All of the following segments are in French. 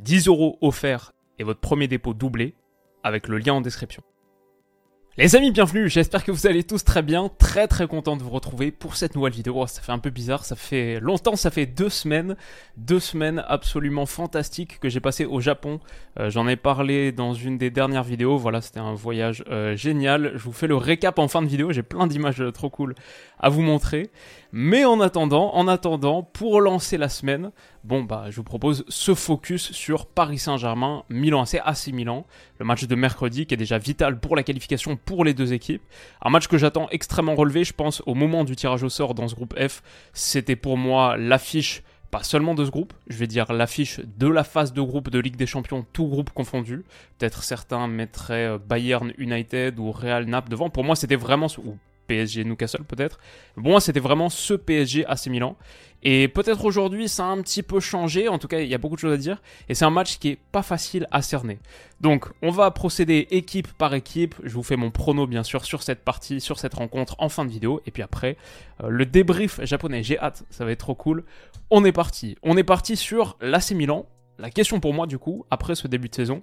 10 euros offerts et votre premier dépôt doublé avec le lien en description. Les amis, bienvenue, j'espère que vous allez tous très bien, très très content de vous retrouver pour cette nouvelle vidéo, oh, ça fait un peu bizarre, ça fait longtemps, ça fait deux semaines, deux semaines absolument fantastiques que j'ai passé au Japon, euh, j'en ai parlé dans une des dernières vidéos, voilà c'était un voyage euh, génial, je vous fais le récap en fin de vidéo, j'ai plein d'images euh, trop cool à vous montrer, mais en attendant, en attendant, pour lancer la semaine, bon bah je vous propose ce focus sur Paris Saint-Germain, Milan AC, AC Milan, le match de mercredi qui est déjà vital pour la qualification pour les deux équipes. Un match que j'attends extrêmement relevé, je pense au moment du tirage au sort dans ce groupe F, c'était pour moi l'affiche pas seulement de ce groupe, je vais dire l'affiche de la phase de groupe de Ligue des Champions, tout groupe confondu. Peut-être certains mettraient euh, Bayern United ou Real Naples devant. Pour moi, c'était vraiment, ou PSG Newcastle peut-être. Bon, c'était vraiment ce PSG AC Milan. Et peut-être aujourd'hui, ça a un petit peu changé. En tout cas, il y a beaucoup de choses à dire. Et c'est un match qui est pas facile à cerner. Donc, on va procéder équipe par équipe. Je vous fais mon prono, bien sûr, sur cette partie, sur cette rencontre en fin de vidéo. Et puis après, euh, le débrief japonais. J'ai hâte. Ça va être trop cool. On est parti. On est parti sur l'AC. La question pour moi, du coup, après ce début de saison,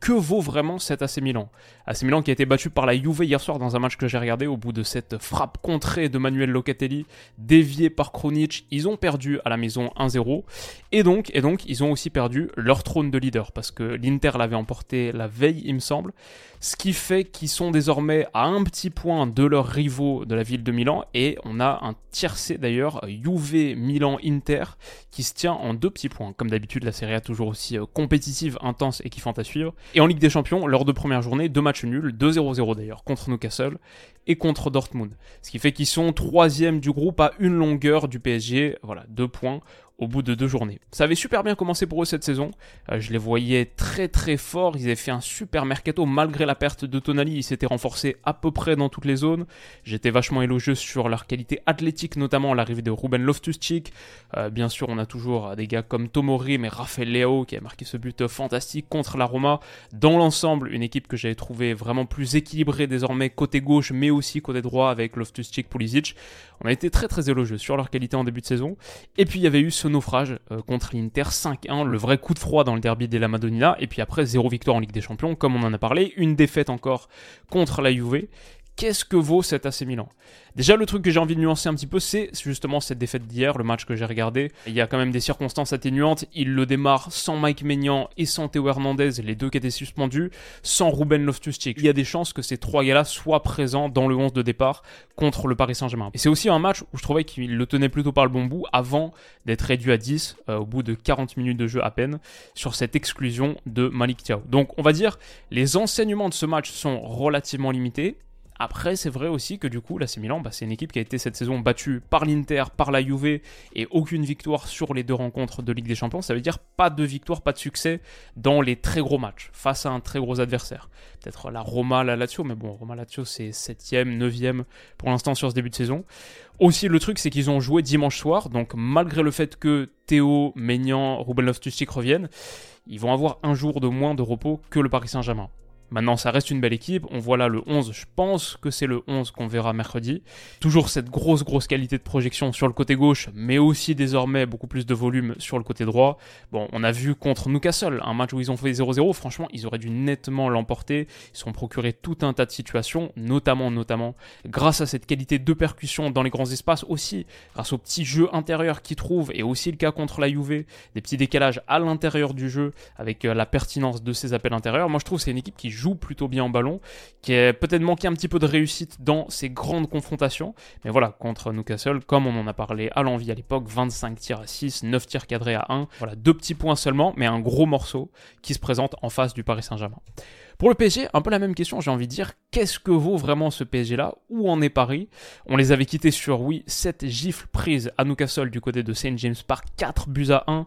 que vaut vraiment cet AC Milan? AC Milan qui a été battu par la Juve hier soir dans un match que j'ai regardé au bout de cette frappe contrée de Manuel Locatelli, déviée par Kronic, ils ont perdu à la maison 1-0 et donc, et donc ils ont aussi perdu leur trône de leader parce que l'Inter l'avait emporté la veille il me semble, ce qui fait qu'ils sont désormais à un petit point de leurs rivaux de la ville de Milan. Et on a un tiercé d'ailleurs Juve Milan Inter qui se tient en deux petits points. Comme d'habitude la série A toujours aussi euh, compétitive, intense et kiffante à suivre. Et en Ligue des Champions, lors de première journée, deux matchs nuls, 2-0-0 d'ailleurs, contre Newcastle et contre Dortmund. Ce qui fait qu'ils sont troisième du groupe à une longueur du PSG. Voilà, deux points au bout de deux journées. Ça avait super bien commencé pour eux cette saison. Euh, je les voyais très très forts. Ils avaient fait un super mercato malgré la perte de Tonali. Ils s'étaient renforcés à peu près dans toutes les zones. J'étais vachement élogieux sur leur qualité athlétique, notamment l'arrivée de Ruben Loftus-Cheek. Euh, bien sûr, on a toujours des gars comme Tomori, mais Rafael Leo qui a marqué ce but fantastique contre la Roma. Dans l'ensemble, une équipe que j'avais trouvé vraiment plus équilibrée désormais côté gauche, mais aussi côté droit avec Loftus-Cheek, Pulisic. On a été très très élogieux sur leur qualité en début de saison. Et puis il y avait eu ce naufrage euh, contre l'Inter 5-1, le vrai coup de froid dans le derby de la Madonnina, et puis après zéro victoire en Ligue des Champions, comme on en a parlé, une défaite encore contre la Juve. Qu'est-ce que vaut cet AC Milan? Déjà, le truc que j'ai envie de nuancer un petit peu, c'est justement cette défaite d'hier, le match que j'ai regardé. Il y a quand même des circonstances atténuantes. Il le démarre sans Mike Maignan et sans Théo Hernandez, les deux qui étaient suspendus, sans Ruben Loftus-Cheek. Il y a des chances que ces trois gars-là soient présents dans le 11 de départ contre le Paris Saint-Germain. Et c'est aussi un match où je trouvais qu'il le tenait plutôt par le bon bout avant d'être réduit à 10 euh, au bout de 40 minutes de jeu à peine sur cette exclusion de Malik Thiaw. Donc on va dire les enseignements de ce match sont relativement limités après, c'est vrai aussi que du coup, l'AC Milan, bah, c'est une équipe qui a été cette saison battue par l'Inter, par la Juve, et aucune victoire sur les deux rencontres de Ligue des Champions. Ça veut dire pas de victoire, pas de succès dans les très gros matchs, face à un très gros adversaire. Peut-être la Roma, la Lazio, mais bon, Roma, Lazio, c'est 7ème, 9ème pour l'instant sur ce début de saison. Aussi, le truc, c'est qu'ils ont joué dimanche soir, donc malgré le fait que Théo, Maignan, Ruben Loftus-Cheek reviennent, ils vont avoir un jour de moins de repos que le Paris Saint-Germain. Maintenant, ça reste une belle équipe. On voit là le 11. Je pense que c'est le 11 qu'on verra mercredi. Toujours cette grosse, grosse qualité de projection sur le côté gauche, mais aussi désormais beaucoup plus de volume sur le côté droit. Bon, on a vu contre Newcastle, un match où ils ont fait 0-0. Franchement, ils auraient dû nettement l'emporter. Ils se sont procurés tout un tas de situations, notamment, notamment, grâce à cette qualité de percussion dans les grands espaces aussi, grâce au petit jeu intérieur qu'ils trouvent, et aussi le cas contre la Juve, des petits décalages à l'intérieur du jeu avec euh, la pertinence de ces appels intérieurs. Moi, je trouve que c'est une équipe qui joue plutôt bien en ballon, qui a peut-être manqué un petit peu de réussite dans ses grandes confrontations. Mais voilà, contre Newcastle, comme on en a parlé à l'envie à l'époque, 25 tirs à 6, 9 tirs cadrés à 1. Voilà, deux petits points seulement, mais un gros morceau qui se présente en face du Paris Saint-Germain. Pour le PSG, un peu la même question, j'ai envie de dire, qu'est-ce que vaut vraiment ce PSG-là Où en est Paris? On les avait quittés sur, oui, 7 gifles prises à Newcastle du côté de St. James Park, 4 buts à 1.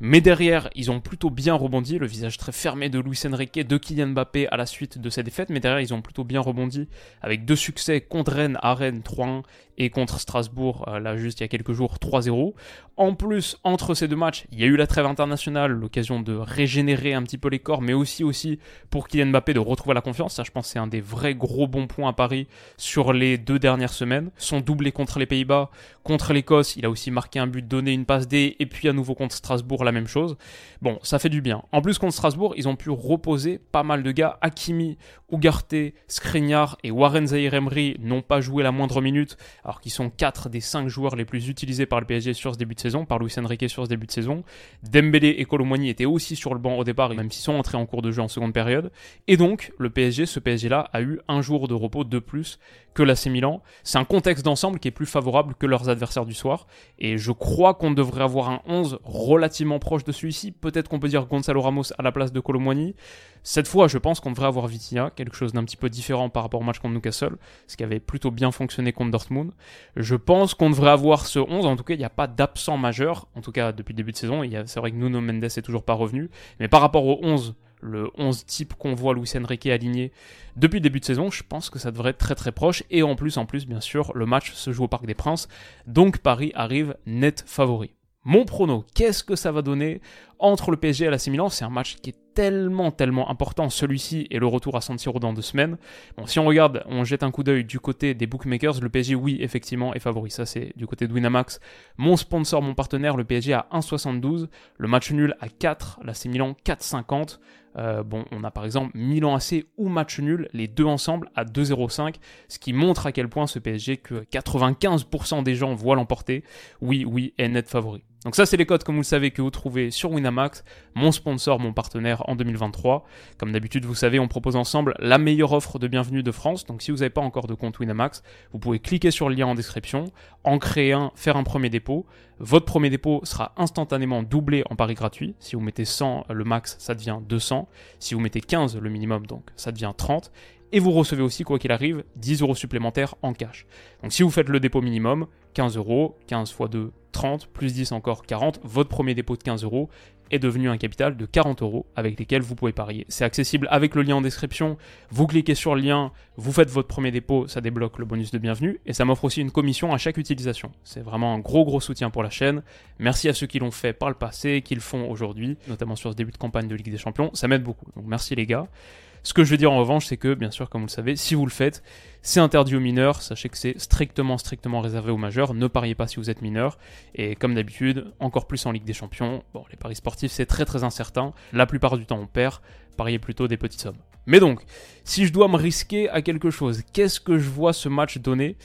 Mais derrière, ils ont plutôt bien rebondi, le visage très fermé de Luis Enrique, de Kylian Mbappé à la suite de cette défaite, mais derrière, ils ont plutôt bien rebondi avec deux succès contre Rennes à Rennes 3-1 et contre Strasbourg, euh, là juste il y a quelques jours, 3-0. En plus, entre ces deux matchs, il y a eu la trêve internationale, l'occasion de régénérer un petit peu les corps, mais aussi aussi pour Kylian Mbappé de retrouver la confiance. Ça, je pense, c'est un des vrais gros bons points à Paris sur les deux dernières semaines. Son doublé contre les Pays-Bas, contre l'Écosse, il a aussi marqué un but, donné une passe D, et puis à nouveau contre Strasbourg, la même chose. Bon, ça fait du bien. En plus, contre Strasbourg, ils ont pu reposer pas mal de gars. Hakimi, Ugarte, Skriniar et Warren Zahir Emery n'ont pas joué la moindre minute alors qu'ils sont 4 des 5 joueurs les plus utilisés par le PSG sur ce début de saison, par Luis Enrique sur ce début de saison. Dembélé et Colomboigny étaient aussi sur le banc au départ, même s'ils sont entrés en cours de jeu en seconde période. Et donc, le PSG, ce PSG-là, a eu un jour de repos de plus que l'AC Milan. C'est un contexte d'ensemble qui est plus favorable que leurs adversaires du soir. Et je crois qu'on devrait avoir un 11 relativement proche de celui-ci. Peut-être qu'on peut dire Gonzalo Ramos à la place de Colomboigny. Cette fois, je pense qu'on devrait avoir Vitinha, quelque chose d'un petit peu différent par rapport au match contre Newcastle, ce qui avait plutôt bien fonctionné contre Dortmund. Je pense qu'on devrait avoir ce 11, en tout cas, il n'y a pas d'absent majeur, en tout cas depuis le début de saison. C'est vrai que Nuno Mendes est toujours pas revenu, mais par rapport au 11 le 11 type qu'on voit Luis Enrique aligné depuis le début de saison, je pense que ça devrait être très très proche. Et en plus, en plus, bien sûr, le match se joue au Parc des Princes. Donc Paris arrive net favori. Mon prono, qu'est-ce que ça va donner entre le PSG et la Milan? C'est un match qui est tellement, tellement important, celui-ci et le retour à San Siro dans deux semaines. Bon, si on regarde, on jette un coup d'œil du côté des bookmakers, le PSG, oui, effectivement, est favori. Ça, c'est du côté de Winamax. Mon sponsor, mon partenaire, le PSG à 1,72. Le match nul à 4, la Milan 4,50. Euh, bon, on a par exemple Milan AC ou match nul, les deux ensemble à 2,05, ce qui montre à quel point ce PSG que 95% des gens voient l'emporter. Oui, oui, est net favori. Donc ça, c'est les codes, comme vous le savez, que vous trouvez sur Winamax, mon sponsor, mon partenaire en 2023. Comme d'habitude, vous savez, on propose ensemble la meilleure offre de bienvenue de France. Donc si vous n'avez pas encore de compte Winamax, vous pouvez cliquer sur le lien en description, en créer un, faire un premier dépôt. Votre premier dépôt sera instantanément doublé en pari gratuit. Si vous mettez 100, le max, ça devient 200. Si vous mettez 15, le minimum, donc ça devient 30 et vous recevez aussi, quoi qu'il arrive, 10 euros supplémentaires en cash. Donc si vous faites le dépôt minimum, 15 euros, 15 x 2, 30, plus 10 encore 40, votre premier dépôt de 15 euros est devenu un capital de 40 euros avec lesquels vous pouvez parier. C'est accessible avec le lien en description. Vous cliquez sur le lien, vous faites votre premier dépôt, ça débloque le bonus de bienvenue et ça m'offre aussi une commission à chaque utilisation. C'est vraiment un gros gros soutien pour la chaîne. Merci à ceux qui l'ont fait par le passé, qui le font aujourd'hui, notamment sur ce début de campagne de Ligue des Champions. Ça m'aide beaucoup. Donc merci les gars. Ce que je veux dire en revanche, c'est que, bien sûr, comme vous le savez, si vous le faites, c'est interdit aux mineurs. Sachez que c'est strictement, strictement réservé aux majeurs. Ne pariez pas si vous êtes mineur. Et comme d'habitude, encore plus en Ligue des Champions, bon, les paris sportifs, c'est très très incertain. La plupart du temps, on perd. Pariez plutôt des petites sommes. Mais donc, si je dois me risquer à quelque chose, qu'est-ce que je vois ce match donner?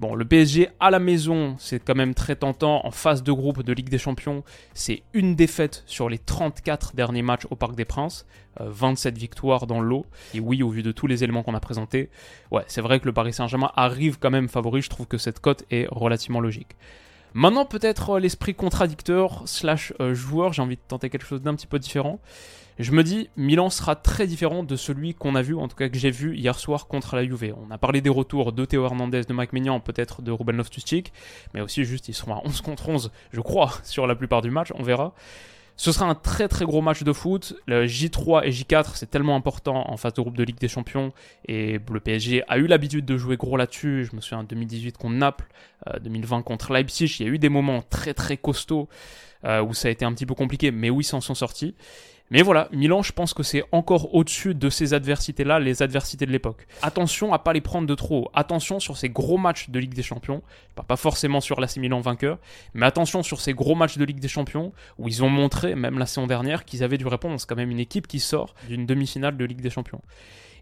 Bon, le PSG à la maison, c'est quand même très tentant. En phase de groupe de Ligue des Champions, c'est une défaite sur les 34 derniers matchs au Parc des Princes. 27 euh, victoires dans l'eau. Et oui, au vu de tous les éléments qu'on a présentés, ouais, c'est vrai que le Paris Saint-Germain arrive quand même favori. Je trouve que cette cote est relativement logique. Maintenant, peut-être euh, l'esprit contradicteur slash euh, joueur, j'ai envie de tenter quelque chose d'un petit peu différent. Je me dis, Milan sera très différent de celui qu'on a vu, en tout cas que j'ai vu hier soir contre la Juve. On a parlé des retours de Théo Hernandez, de Mike Maignan, peut-être de Ruben Loftus-Cheek, mais aussi juste ils seront à 11 contre 11, je crois, sur la plupart du match, on verra. Ce sera un très très gros match de foot. Le J3 et J4, c'est tellement important en phase de groupe de Ligue des Champions. Et le PSG a eu l'habitude de jouer gros là-dessus. Je me souviens en 2018 contre Naples, 2020 euh, contre Leipzig. Il y a eu des moments très très costauds où ça a été un petit peu compliqué, mais où ils s'en sont sortis. Mais voilà, Milan, je pense que c'est encore au-dessus de ces adversités-là, les adversités de l'époque. Attention à pas les prendre de trop. Attention sur ces gros matchs de Ligue des Champions. Pas forcément sur l'AC Milan vainqueur, mais attention sur ces gros matchs de Ligue des Champions où ils ont montré, même la saison dernière, qu'ils avaient du répondre. C'est quand même une équipe qui sort d'une demi-finale de Ligue des Champions.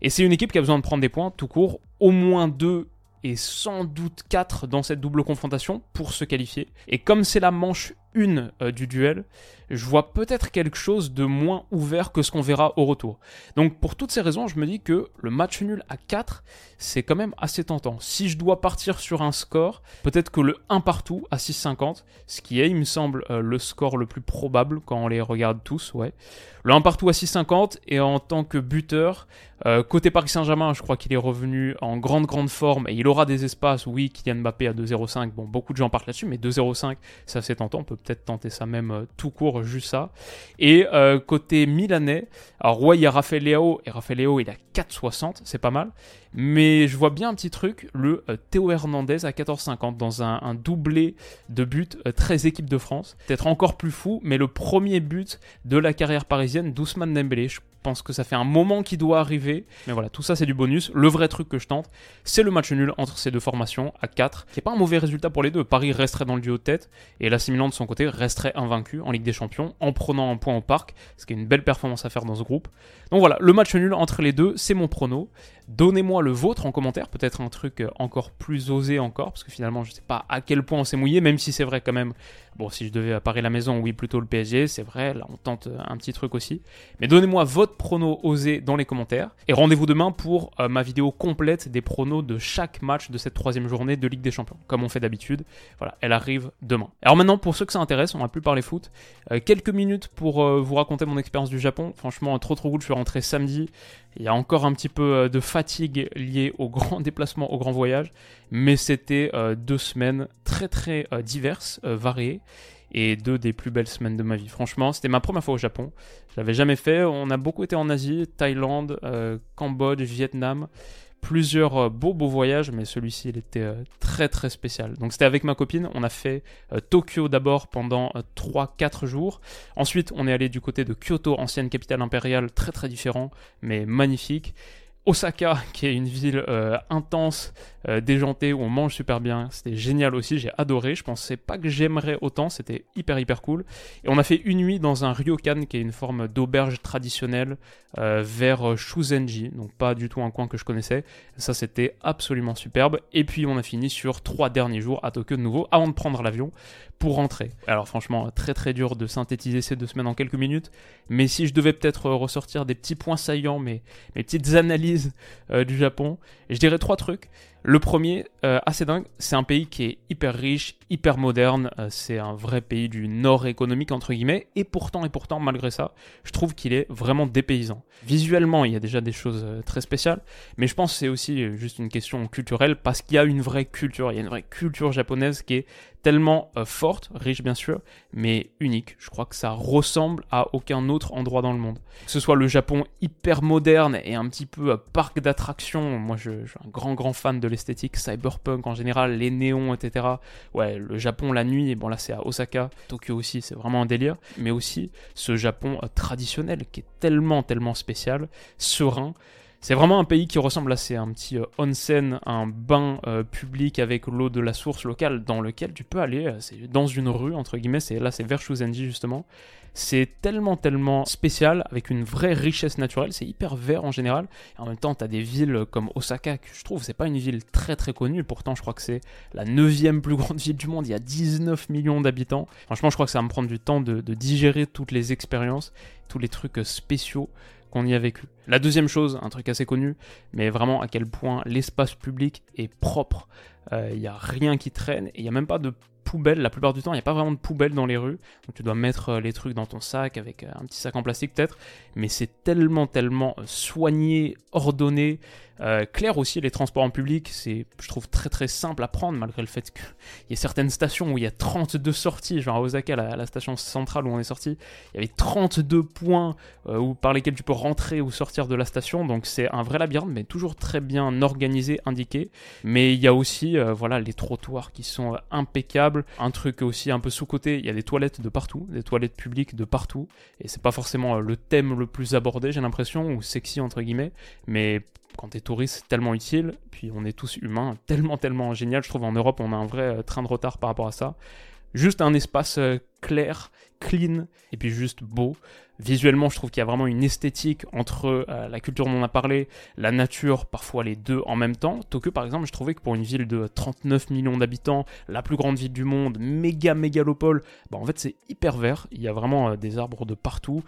Et c'est une équipe qui a besoin de prendre des points tout court, au moins deux et sans doute 4 dans cette double confrontation pour se qualifier. Et comme c'est la manche 1 du duel, je vois peut-être quelque chose de moins ouvert que ce qu'on verra au retour. Donc pour toutes ces raisons, je me dis que le match nul à 4, c'est quand même assez tentant. Si je dois partir sur un score, peut-être que le 1 partout à 6,50, ce qui est, il me semble, euh, le score le plus probable quand on les regarde tous, ouais. Le 1 partout à 6,50 et en tant que buteur, euh, côté Paris Saint-Germain, je crois qu'il est revenu en grande grande forme et il aura des espaces. Oui, Kylian Mbappé à 2,05. Bon, beaucoup de gens partent là-dessus, mais 2,05, ça c'est tentant. On peut peut-être tenter ça même euh, tout court, juste ça. Et euh, côté milanais, alors ouais, il y a Rafael Léo et Rafael Léo il a 4,60, c'est pas mal. Mais je vois bien un petit truc, le Théo Hernandez à 14,50 dans un, doublé de buts très équipe de France. Peut-être encore plus fou, mais le premier but de la carrière parisienne d'Ousmane Dembélé. Je pense que ça fait un moment qui doit arriver. Mais voilà, tout ça c'est du bonus. Le vrai truc que je tente, c'est le match nul entre ces deux formations à 4, qui n'est pas un mauvais résultat pour les deux. Paris resterait dans le duo de tête et l'AC Milan de son côté resterait invaincu en Ligue des Champions en prenant un point au parc, ce qui est une belle performance à faire dans ce groupe. Donc voilà, le match nul entre les deux, c'est mon prono. Donnez-moi le vôtre en commentaire, peut-être un truc encore plus osé encore, parce que finalement je ne sais pas à quel point on s'est mouillé, même si c'est vrai quand même Bon, si je devais apparaître la maison, oui, plutôt le PSG, c'est vrai, là on tente un petit truc aussi. Mais donnez-moi votre prono osé dans les commentaires. Et rendez-vous demain pour euh, ma vidéo complète des pronos de chaque match de cette troisième journée de Ligue des Champions, comme on fait d'habitude. Voilà, elle arrive demain. Alors maintenant, pour ceux que ça intéresse, on va plus parler foot. Euh, quelques minutes pour euh, vous raconter mon expérience du Japon. Franchement, trop trop cool, je suis rentré samedi. Il y a encore un petit peu de fatigue liée au grand déplacement, au grand voyage. Mais c'était deux semaines très très diverses, variées et deux des plus belles semaines de ma vie. Franchement, c'était ma première fois au Japon. Je l'avais jamais fait. On a beaucoup été en Asie, Thaïlande, euh, Cambodge, Vietnam. Plusieurs euh, beaux beaux voyages, mais celui-ci était euh, très très spécial. Donc c'était avec ma copine, on a fait Tokyo d'abord pendant 3-4 jours. Ensuite on est allé du côté de Kyoto, ancienne capitale impériale, très très différent, mais magnifique. Osaka, qui est une ville euh, intense, euh, déjantée, où on mange super bien. C'était génial aussi, j'ai adoré. Je pensais pas que j'aimerais autant, c'était hyper hyper cool. Et on a fait une nuit dans un ryokan, qui est une forme d'auberge traditionnelle, euh, vers Shuzenji, donc pas du tout un coin que je connaissais. Ça, c'était absolument superbe. Et puis on a fini sur trois derniers jours à Tokyo de nouveau, avant de prendre l'avion pour rentrer. Alors franchement, très très dur de synthétiser ces deux semaines en quelques minutes. Mais si je devais peut-être ressortir des petits points saillants, mes, mes petites analyses euh, du Japon. je dirais trois trucs. Le premier, euh, assez dingue, c'est un pays qui est hyper riche, hyper moderne, euh, c'est un vrai pays du nord économique entre guillemets, et pourtant, et pourtant, malgré ça, je trouve qu'il est vraiment dépaysant. Visuellement, il y a déjà des choses très spéciales, mais je pense que c'est aussi juste une question culturelle, parce qu'il y a une vraie culture, il y a une vraie culture japonaise qui est tellement forte, riche bien sûr, mais unique. Je crois que ça ressemble à aucun autre endroit dans le monde. Que ce soit le Japon hyper moderne et un petit peu parc d'attractions, moi je, je suis un grand grand fan de l'esthétique cyberpunk en général, les néons, etc. Ouais, le Japon la nuit, bon là c'est à Osaka, Tokyo aussi, c'est vraiment un délire, mais aussi ce Japon euh, traditionnel qui est tellement, tellement spécial, serein. C'est vraiment un pays qui ressemble à un petit euh, onsen, un bain euh, public avec l'eau de la source locale dans lequel tu peux aller. c'est dans une rue entre guillemets. C'est là, c'est vers Shuzenji justement. C'est tellement, tellement spécial, avec une vraie richesse naturelle. C'est hyper vert en général. Et en même temps, tu as des villes comme Osaka, que je trouve, c'est pas une ville très très connue. Pourtant, je crois que c'est la neuvième plus grande ville du monde. Il y a 19 millions d'habitants. Franchement, je crois que ça va me prendre du temps de digérer toutes les expériences, tous les trucs spéciaux qu'on y a vécu. La deuxième chose, un truc assez connu, mais vraiment à quel point l'espace public est propre. Il euh, n'y a rien qui traîne et il n'y a même pas de poubelle. La plupart du temps, il n'y a pas vraiment de poubelle dans les rues. Donc tu dois mettre euh, les trucs dans ton sac avec euh, un petit sac en plastique peut-être. Mais c'est tellement, tellement soigné, ordonné. Clair aussi, les transports en public, c'est, je trouve, très très simple à prendre malgré le fait qu'il y ait certaines stations où il y a 32 sorties. Genre à Osaka, la, la station centrale où on est sorti, il y avait 32 points où, par lesquels tu peux rentrer ou sortir de la station. Donc c'est un vrai labyrinthe, mais toujours très bien organisé, indiqué. Mais il y a aussi euh, voilà, les trottoirs qui sont euh, impeccables. Un truc aussi un peu sous-côté, il y a des toilettes de partout, des toilettes publiques de partout. Et c'est pas forcément euh, le thème le plus abordé, j'ai l'impression, ou sexy entre guillemets. Mais quand t'es touriste, c'est tellement utile. Puis on est tous humains, tellement, tellement génial. Je trouve en Europe, on a un vrai train de retard par rapport à ça. Juste un espace clair, clean, et puis juste beau. Visuellement, je trouve qu'il y a vraiment une esthétique entre euh, la culture dont on a parlé, la nature, parfois les deux en même temps. Tokyo, par exemple, je trouvais que pour une ville de 39 millions d'habitants, la plus grande ville du monde, méga mégalopole, bah, en fait c'est hyper vert. Il y a vraiment euh, des arbres de partout.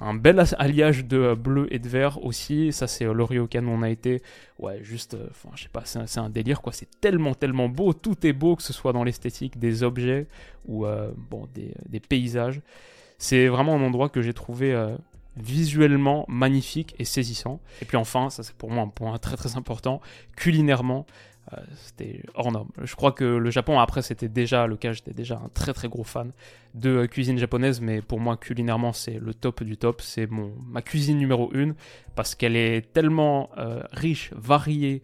Un bel alliage de euh, bleu et de vert aussi. Ça, c'est le Ryokan où on a été. Ouais, juste, enfin, je sais pas, c'est un, délire quoi. C'est tellement, tellement beau. Tout est beau, que ce soit dans l'esthétique des objets ou bon, des, des paysages. C'est vraiment un endroit que j'ai trouvé euh, visuellement magnifique et saisissant. Et puis enfin, ça c'est pour moi un point très très important, culinairement, euh, c'était hors norme. Je crois que le Japon, après c'était déjà le cas, j'étais déjà un très très gros fan de euh, cuisine japonaise, mais pour moi culinairement c'est le top du top, c'est mon ma cuisine numéro une parce qu'elle est tellement riche, variée,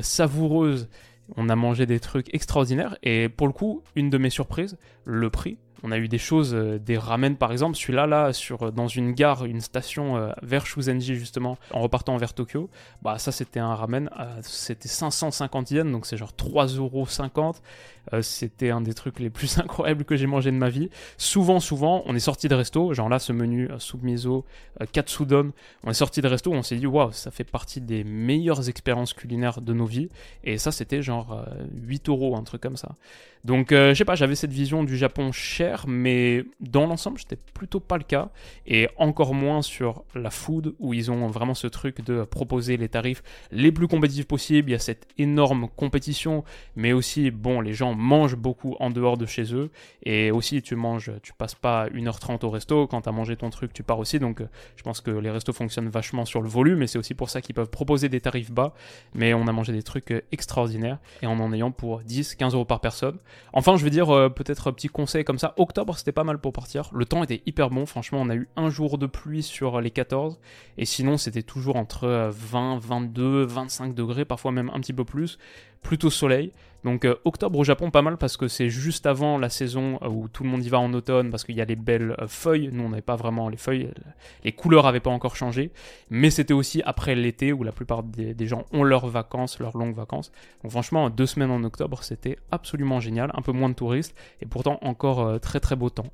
savoureuse. On a mangé des trucs extraordinaires et pour le coup, une de mes surprises, le prix on a eu des choses, euh, des ramen par exemple, celui-là, là, sur, euh, dans une gare, une station euh, vers Shuzenji justement, en repartant vers Tokyo, bah ça c'était un ramen, c'était 550 yens, donc c'est genre 3,50€. C'était un des trucs les plus incroyables que j'ai mangé de ma vie. Souvent, souvent, on est sorti de resto, genre là, ce menu soupe miso, katsudon, on est sorti de resto, on s'est dit, waouh, ça fait partie des meilleures expériences culinaires de nos vies. Et ça, c'était genre 8 euros, un truc comme ça. Donc, je sais pas, j'avais cette vision du Japon cher mais dans l'ensemble, c'était plutôt pas le cas. Et encore moins sur la food, où ils ont vraiment ce truc de proposer les tarifs les plus compétitifs possibles. Il y a cette énorme compétition, mais aussi, bon, les gens mangent beaucoup en dehors de chez eux. Et aussi, tu manges, tu passes pas 1h30 au resto. Quand tu as mangé ton truc, tu pars aussi. Donc, je pense que les restos fonctionnent vachement sur le volume, et c'est aussi pour ça qu'ils peuvent proposer des tarifs bas. Mais on a mangé des trucs extraordinaires, et en en ayant pour 10, 15 euros par personne. Enfin, je veux dire, euh, peut-être un petit conseil comme ça octobre, c'était pas mal pour partir. Le temps était hyper bon. Franchement, on a eu un jour de pluie sur les 14. Et sinon, c'était toujours entre 20, 22, 25 degrés, parfois même un petit peu plus. Plutôt soleil. Donc euh, octobre au Japon, pas mal parce que c'est juste avant la saison euh, où tout le monde y va en automne parce qu'il y a les belles euh, feuilles. Nous, on n'avait pas vraiment les feuilles, les couleurs n'avaient pas encore changé. Mais c'était aussi après l'été où la plupart des, gens ont leurs vacances, leurs longues vacances. Donc franchement, deux semaines en octobre, c'était absolument génial. Un peu moins de touristes et pourtant encore très très beau temps.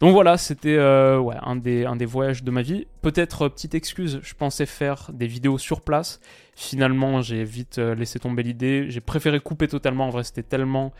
Donc voilà, c'était euh, un, des, voyages de ma vie. Peut-être, euh, petite excuse, je pensais faire des vidéos sur place. Finalement, j'ai vite euh, laissé tomber l'idée. J'ai préféré couper totalement. En vrai, c'était tellement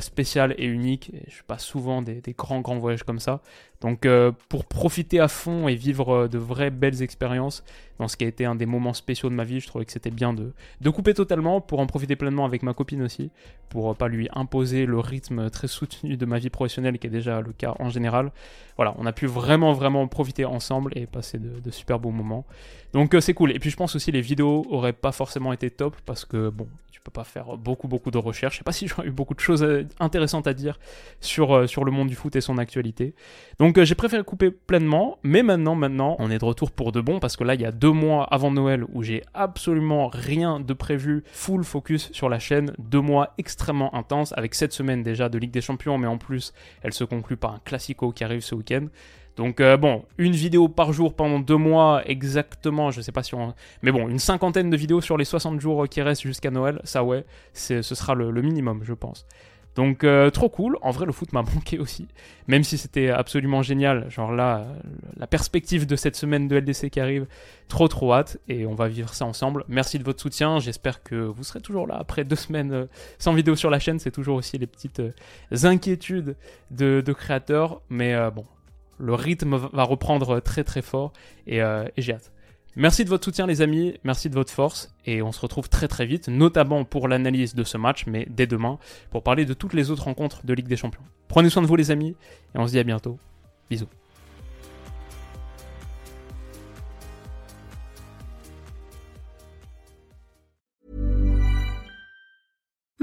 spécial et unique. Je pas souvent des, grands, grands voyages comme ça. Donc, pour profiter à fond et vivre de vraies belles expériences dans ce qui a été un des moments spéciaux de ma vie, je trouvais que c'était bien de, de couper totalement pour en profiter pleinement avec ma copine aussi. Pour pas lui imposer le rythme très soutenu de ma vie professionnelle qui est déjà le cas en général voilà, on a pu vraiment, vraiment profiter ensemble et passer de, super beaux moments. Donc euh, c'est cool. Et puis je pense aussi les vidéos auraient pas forcément été top parce que bon, tu peux pas faire beaucoup, beaucoup de recherches. Je sais pas si j'aurais eu beaucoup de choses euh, intéressantes à dire sur, euh, sur le monde du foot et son actualité. Donc j'ai préféré couper pleinement. Mais maintenant, maintenant, on est de retour pour de bon parce que là, il y a deux mois avant Noël où j'ai absolument rien de prévu. Full focus sur la chaîne. Deux mois extrêmement intenses avec cette semaine déjà de Ligue des Champions, mais en plus, elle se conclut par un classico qui arrive ce week-end. Donc euh, bon, une vidéo par jour pendant deux mois exactement, je sais pas si on... Mais bon, une cinquantaine de vidéos sur les 60 jours qui restent jusqu'à Noël, ça ouais, ce sera le, minimum je pense. Donc euh, trop cool, en vrai le foot m'a manqué aussi, même si c'était absolument génial, genre là, la perspective de cette semaine de LDC qui arrive, trop trop hâte, et on va vivre ça ensemble. Merci de votre soutien, j'espère que vous serez toujours là après deux semaines euh, sans vidéo sur la chaîne, c'est toujours aussi les petites inquiétudes de, de créateurs, mais bon, le rythme va reprendre très très fort euh, et, j'ai hâte. Merci de votre soutien les amis, merci de votre force et on se retrouve très très vite, notamment pour l'analyse de ce match, mais dès demain, pour parler de toutes les autres rencontres de Ligue des Champions. Prenez soin de vous les amis et on se dit à bientôt. Bisous.